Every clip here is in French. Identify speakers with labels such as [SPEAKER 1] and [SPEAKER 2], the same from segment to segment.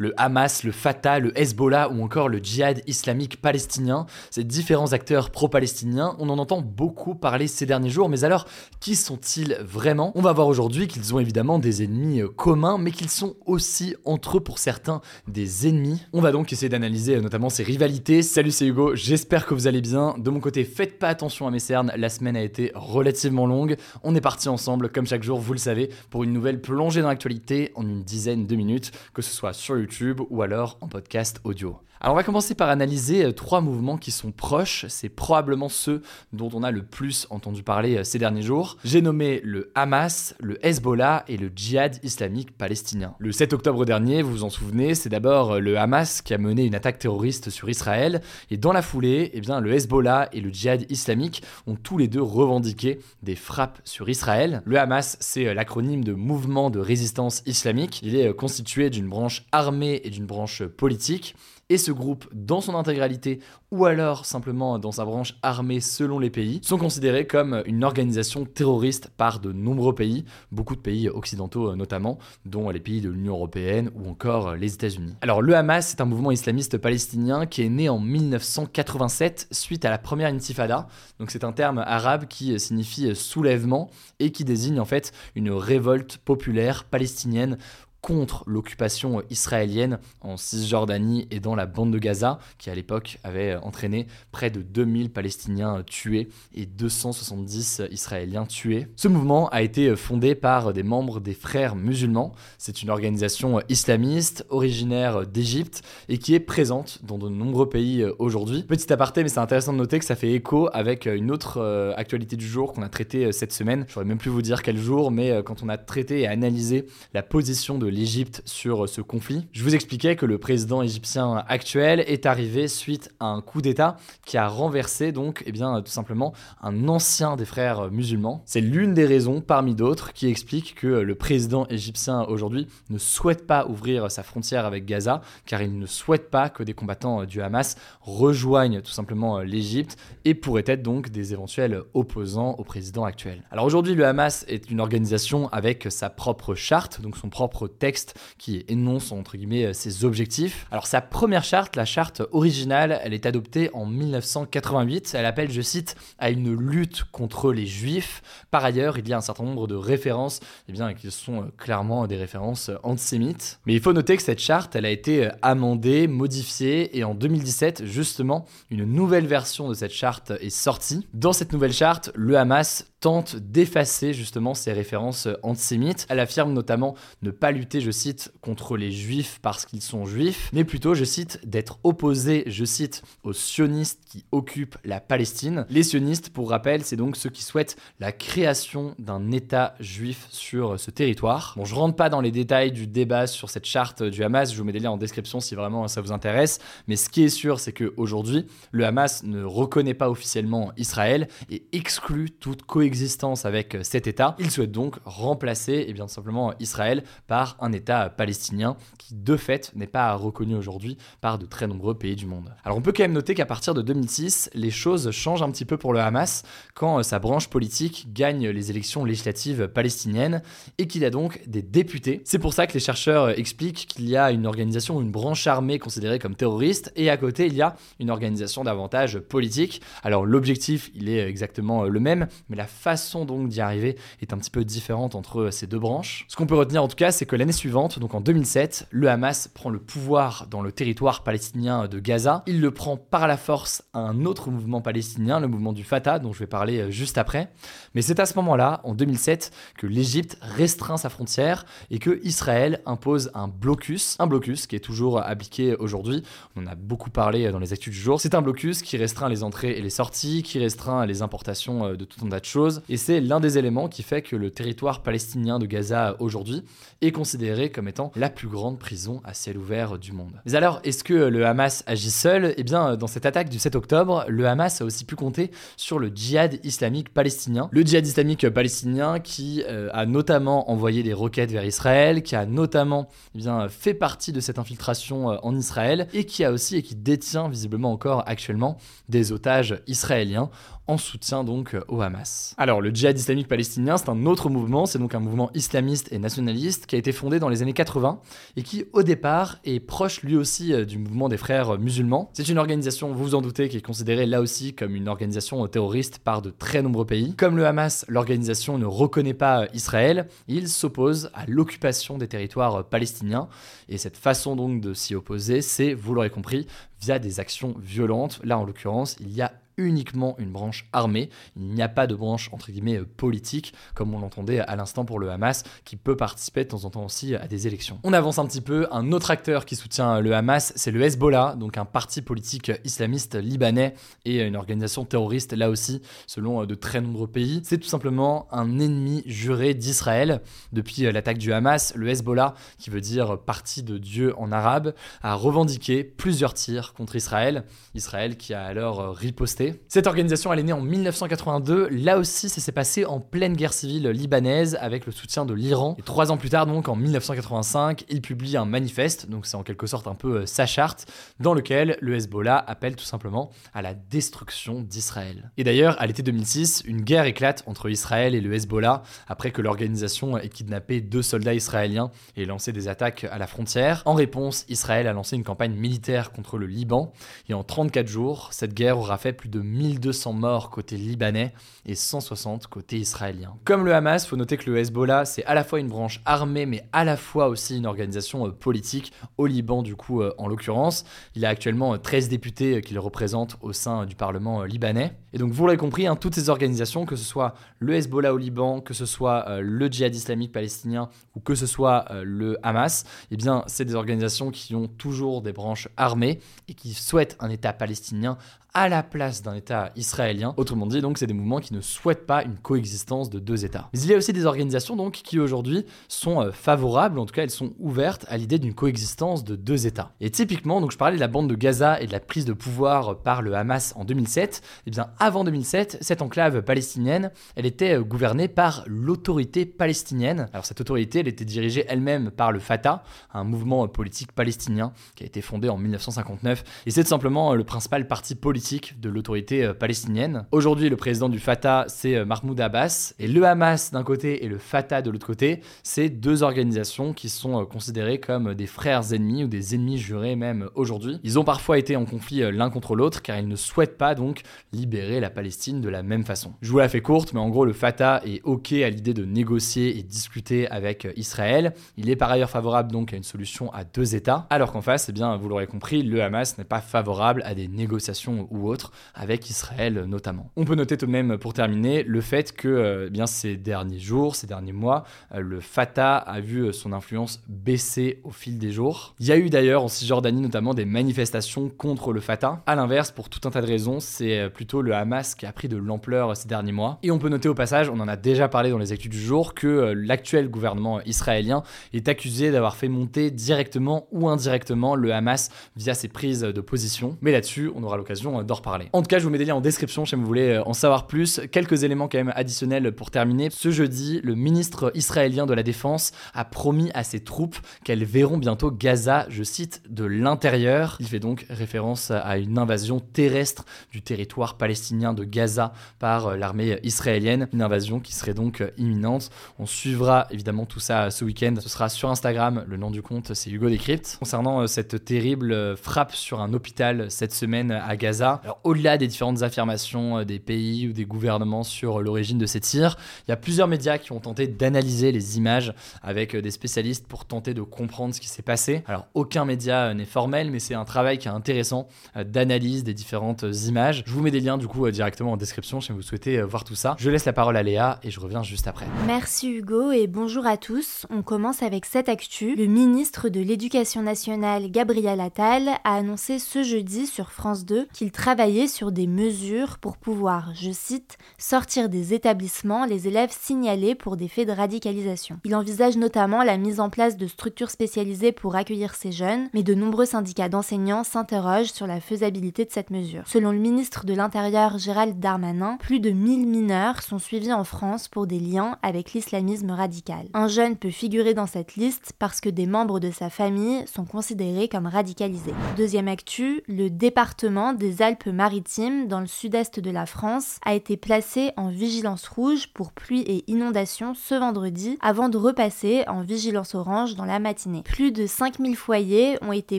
[SPEAKER 1] Le Hamas, le Fatah, le Hezbollah ou encore le djihad islamique palestinien, ces différents acteurs pro-palestiniens, on en entend beaucoup parler ces derniers jours, mais alors qui sont-ils vraiment? On va voir aujourd'hui qu'ils ont évidemment des ennemis euh, communs, mais qu'ils sont aussi entre eux pour certains des ennemis. On va donc essayer d'analyser euh, notamment ces rivalités. Salut c'est Hugo, j'espère que vous allez bien. De mon côté, faites pas attention à mes cernes, la semaine a été relativement longue. On est parti ensemble, comme chaque jour, vous le savez, pour une nouvelle plongée dans l'actualité en une dizaine de minutes, que ce soit sur YouTube, ou alors en podcast audio. Alors on va commencer par analyser euh, trois mouvements qui sont proches, c'est probablement ceux dont on a le plus entendu parler euh, ces derniers jours. J'ai nommé le Hamas, le Hezbollah et le djihad islamique palestinien. Le 7 octobre dernier, vous vous en souvenez, c'est d'abord euh, le Hamas qui a mené une attaque terroriste sur Israël et dans la foulée, eh bien, le Hezbollah et le djihad islamique ont tous les deux revendiqué des frappes sur Israël. Le Hamas, c'est l'acronyme de Mouvement de résistance islamique. Il est constitué d'une branche armée et d'une branche politique et ce groupe dans son intégralité ou alors simplement dans sa branche armée selon les pays sont considérés comme une organisation terroriste par de nombreux pays, beaucoup de pays occidentaux euh, notamment, dont les pays de l'Union européenne ou encore euh, les États-Unis. Alors le Hamas est un mouvement islamiste palestinien qui est né en 1987 suite à la première intifada. Donc c'est un terme arabe qui signifie soulèvement et qui désigne en fait une révolte populaire palestinienne contre l'occupation israélienne en Cisjordanie et dans la bande de Gaza, qui à l'époque avait entraîné près de 2000 Palestiniens tués et 270 Israéliens tués. Ce mouvement a été fondé par des membres des Frères musulmans. C'est une organisation islamiste originaire d'Égypte et qui est présente dans de nombreux pays aujourd'hui. Petit aparté, mais c'est intéressant de noter que ça fait écho avec une autre euh, actualité du jour qu'on a traitée cette semaine. Je saurais même plus vous dire quel jour, mais euh, quand on a traité et analysé la position de l'Égypte sur ce conflit. Je vous expliquais que le président égyptien actuel est arrivé suite à un coup d'État qui a renversé donc eh bien, tout simplement un ancien des frères musulmans. C'est l'une des raisons parmi d'autres qui explique que le président égyptien aujourd'hui ne souhaite pas ouvrir sa frontière avec Gaza car il ne souhaite pas que des combattants du Hamas rejoignent tout simplement l'Égypte et pourraient être donc des éventuels opposants au président actuel. Alors aujourd'hui le Hamas est une organisation avec sa propre charte, donc son propre texte qui énonce entre guillemets ses objectifs. Alors sa première charte, la charte originale, elle est adoptée en 1988. Elle appelle, je cite, à une lutte contre les juifs. Par ailleurs, il y a un certain nombre de références, eh bien, qui sont euh, clairement des références antisémites. Mais il faut noter que cette charte, elle a été euh, amendée, modifiée, et en 2017, justement, une nouvelle version de cette charte est sortie. Dans cette nouvelle charte, le Hamas tente d'effacer justement ces références antisémites. Elle affirme notamment ne pas lutter, je cite, contre les juifs parce qu'ils sont juifs, mais plutôt, je cite, d'être opposé, je cite, aux sionistes qui occupent la Palestine. Les sionistes, pour rappel, c'est donc ceux qui souhaitent la création d'un État juif sur ce territoire. Bon, je rentre pas dans les détails du débat sur cette charte du Hamas, je vous mets des liens en description si vraiment ça vous intéresse, mais ce qui est sûr, c'est qu'aujourd'hui, le Hamas ne reconnaît pas officiellement Israël et exclut toute coexistence existence avec euh, cet État. Il souhaite donc remplacer eh bien simplement Israël par un État palestinien qui de fait n'est pas reconnu aujourd'hui par de très nombreux pays du monde. Alors on peut quand même noter qu'à partir de 2006, les choses changent un petit peu pour le Hamas quand euh, sa branche politique gagne les élections législatives palestiniennes et qu'il a donc des députés. C'est pour ça que les chercheurs euh, expliquent qu'il y a une organisation, une branche armée considérée comme terroriste et à côté il y a une organisation davantage politique. Alors l'objectif il est exactement le même, mais la façon donc d'y arriver est un petit peu différente entre ces deux branches. Ce qu'on peut retenir en tout cas, c'est que l'année suivante, donc en 2007, le Hamas prend le pouvoir dans le territoire palestinien de Gaza. Il le prend par la force à un autre mouvement palestinien, le mouvement du Fatah, dont je vais parler euh, juste après. Mais c'est à ce moment-là, en 2007, que l'Égypte restreint sa frontière et que Israël impose un blocus, un blocus qui est toujours appliqué aujourd'hui. On en a beaucoup parlé dans les actus du jour. C'est un blocus qui restreint les entrées et les sorties, qui restreint les importations euh, de tout un tas de choses et c'est l'un des éléments qui fait que le territoire palestinien de Gaza aujourd'hui est considéré comme étant la plus grande prison à ciel ouvert du monde. Mais alors, est-ce que le Hamas agit seul? Eh bien, dans cette attaque du 7 octobre, le Hamas a aussi pu compter sur le djihad islamique palestinien. Le djihad islamique palestinien qui euh, a notamment envoyé des roquettes vers Israël, qui a notamment eh fait partie de cette infiltration euh, en Israël, et qui a aussi et qui détient visiblement encore actuellement des otages israéliens en soutien donc euh, au Hamas. Alors le djihad islamique palestinien, c'est un autre mouvement, c'est donc un mouvement islamiste et nationaliste qui a été fondé dans les années 80 et qui au départ est proche lui aussi euh, du mouvement des frères musulmans. C'est une organisation, vous vous en doutez, qui est considérée là aussi comme une organisation terroriste par de très nombreux pays. Comme le Hamas, l'organisation ne reconnaît pas Israël, il s'oppose à l'occupation des territoires palestiniens et cette façon donc de s'y opposer, c'est, vous l'aurez compris, via des actions violentes. Là en l'occurrence, il y a uniquement une branche armée. Il n'y a pas de branche entre guillemets euh, politique, comme on l'entendait à l'instant pour le Hamas, qui peut participer de temps en temps aussi à des élections. On avance un petit peu. Un autre acteur qui soutient le Hamas, c'est le Hezbollah, donc un parti politique islamiste libanais et une organisation terroriste là aussi, selon euh, de très nombreux pays. C'est tout simplement un ennemi juré d'Israël. Depuis euh, l'attaque du Hamas, le Hezbollah, qui veut dire parti de Dieu en arabe, a revendiqué plusieurs tirs contre Israël. Israël qui a alors riposté cette organisation, elle est née en 1982. Là aussi, ça s'est passé en pleine guerre civile libanaise avec le soutien de l'Iran. Et trois ans plus tard, donc en 1985, il publie un manifeste, donc c'est en quelque sorte un peu euh, sa charte, dans lequel le Hezbollah appelle tout simplement à la destruction d'Israël. Et d'ailleurs, à l'été 2006, une guerre éclate entre Israël et le Hezbollah après que l'organisation ait kidnappé deux soldats israéliens et lancé des attaques à la frontière. En réponse, Israël a lancé une campagne militaire contre le Liban et en 34 jours, cette guerre aura fait plus de 1200 morts côté libanais et 160 côté israélien. Comme le Hamas, faut noter que le Hezbollah, c'est à la fois une branche armée, mais à la fois aussi une organisation euh, politique, au Liban du coup euh, en l'occurrence. Il a actuellement 13 euh, députés qu'il représente au sein du Parlement libanais. Et donc vous l'avez compris, hein, toutes ces organisations, que ce soit le Hezbollah au Liban, que ce soit le djihad islamique palestinien ou que ce soit le Hamas, eh bien c'est des organisations qui ont toujours des branches armées et qui souhaitent un État palestinien à la place d'un État israélien. Autrement dit, donc, c'est des mouvements qui ne souhaitent pas une coexistence de deux États. Mais il y a aussi des organisations donc qui aujourd'hui sont euh, favorables, en tout cas elles sont ouvertes à l'idée d'une coexistence de deux États. Et typiquement, donc je parlais de la bande de Gaza et de la prise de pouvoir par le Hamas en 2007. Et eh bien avant 2007, cette enclave palestinienne, elle était euh, gouvernée par l'autorité palestinienne. Alors cette autorité, elle était dirigée elle-même par le Fatah, un mouvement politique palestinien qui a été fondé en 1959. Et c'est simplement euh, le principal parti politique de l'autorité euh, palestinienne. Aujourd'hui, le président du Fatah, c'est euh, Mahmoud Abbas, et le Hamas d'un côté et le Fatah de l'autre côté, c'est deux organisations qui sont euh, considérées comme des frères ennemis ou des ennemis jurés même aujourd'hui. Ils ont parfois été en conflit l'un contre l'autre car ils ne souhaitent pas donc libérer la Palestine de la même façon. Je vous la fais courte, mais en gros, le Fatah est OK à l'idée de négocier et discuter avec Israël. Il est par ailleurs favorable donc à une solution à deux États, alors qu'en face, eh bien, vous l'aurez compris, le Hamas n'est pas favorable à des négociations ou autre, avec Israël notamment. On peut noter tout de même pour terminer le fait que euh, eh bien ces derniers jours, ces derniers mois, euh, le Fatah a vu euh, son influence baisser au fil des jours. Il y a eu d'ailleurs en Cisjordanie notamment des manifestations contre le Fatah. A l'inverse, pour tout un tas de raisons, c'est plutôt le Hamas qui a pris de l'ampleur ces derniers mois. Et on peut noter au passage, on en a déjà parlé dans les actus du jour, que l'actuel gouvernement israélien est accusé d'avoir fait monter directement ou indirectement le Hamas via ses prises de position. Mais là-dessus, on aura l'occasion d'en reparler. En tout cas, je vous mets des liens en description si vous voulez euh, en savoir plus. Quelques éléments quand même additionnels pour terminer. Ce jeudi, le ministre israélien de la Défense a promis à ses troupes qu'elles verront bientôt Gaza, je cite, de l'intérieur. Il fait donc référence à une invasion terrestre du territoire palestinien de Gaza par euh, l'armée israélienne. Une invasion qui serait donc euh, imminente. On suivra évidemment tout ça ce week-end. Ce sera sur Instagram. Le nom du compte, c'est Hugo Decrypt. Concernant cette terrible frappe sur un hôpital cette semaine à Gaza, alors au-delà des différentes affirmations euh, des pays ou des gouvernements sur euh, l'origine de ces tirs, il y a plusieurs médias qui ont tenté d'analyser les images avec euh, des spécialistes pour tenter de comprendre ce qui s'est passé. Alors aucun média n'est formel, mais c'est un travail qui est intéressant d'analyse des différentes images. Je vous mets des liens du coup directement en description si vous souhaitez voir tout ça. Je laisse la parole à Léa et je reviens juste après.
[SPEAKER 2] Merci Hugo et bonjour à tous. On commence avec cette actu. Le ministre de l'Éducation nationale Gabriel Attal a annoncé ce jeudi sur France 2 qu'il travailler sur des mesures pour pouvoir, je cite, sortir des établissements les élèves signalés pour des faits de radicalisation. Il envisage notamment la mise en place de structures spécialisées pour accueillir ces jeunes, mais de nombreux syndicats d'enseignants s'interrogent sur la faisabilité de cette mesure. Selon le ministre de l'Intérieur Gérald Darmanin, plus de 1000 mineurs sont suivis en France pour des liens avec l'islamisme radical. Un jeune peut figurer dans cette liste parce que des membres de sa famille sont considérés comme radicalisés. Deuxième actu, le département des Alpes-Maritimes dans le sud-est de la France a été placé en vigilance rouge pour pluie et inondations ce vendredi avant de repasser en vigilance orange dans la matinée. Plus de 5000 foyers ont été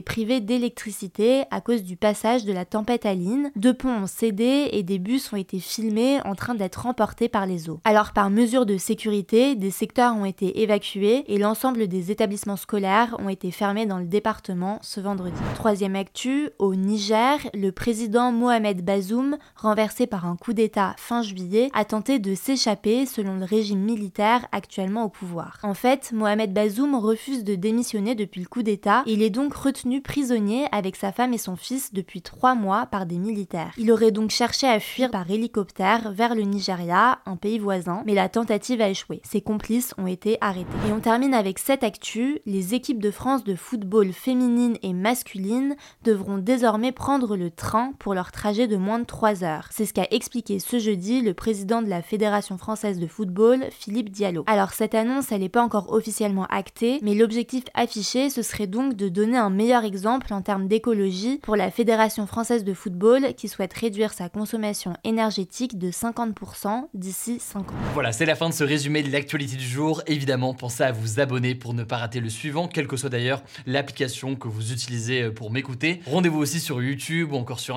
[SPEAKER 2] privés d'électricité à cause du passage de la tempête Aline. Deux ponts ont cédé et des bus ont été filmés en train d'être emportés par les eaux. Alors par mesure de sécurité, des secteurs ont été évacués et l'ensemble des établissements scolaires ont été fermés dans le département ce vendredi. Troisième actu, au Niger, le président Mohamed Bazoum, renversé par un coup d'État fin juillet, a tenté de s'échapper selon le régime militaire actuellement au pouvoir. En fait, Mohamed Bazoum refuse de démissionner depuis le coup d'État il est donc retenu prisonnier avec sa femme et son fils depuis trois mois par des militaires. Il aurait donc cherché à fuir par hélicoptère vers le Nigeria, un pays voisin, mais la tentative a échoué. Ses complices ont été arrêtés. Et on termine avec cette actu, les équipes de France de football féminine et masculine devront désormais prendre le train pour leur trajet de moins de 3 heures. C'est ce qu'a expliqué ce jeudi le président de la Fédération française de football, Philippe Diallo. Alors cette annonce, elle n'est pas encore officiellement actée, mais l'objectif affiché, ce serait donc de donner un meilleur exemple en termes d'écologie pour la Fédération française de football qui souhaite réduire sa consommation énergétique de 50% d'ici 5 ans.
[SPEAKER 1] Voilà, c'est la fin de ce résumé de l'actualité du jour. Évidemment, pensez à vous abonner pour ne pas rater le suivant, quelle que soit d'ailleurs l'application que vous utilisez pour m'écouter. Rendez-vous aussi sur YouTube ou encore sur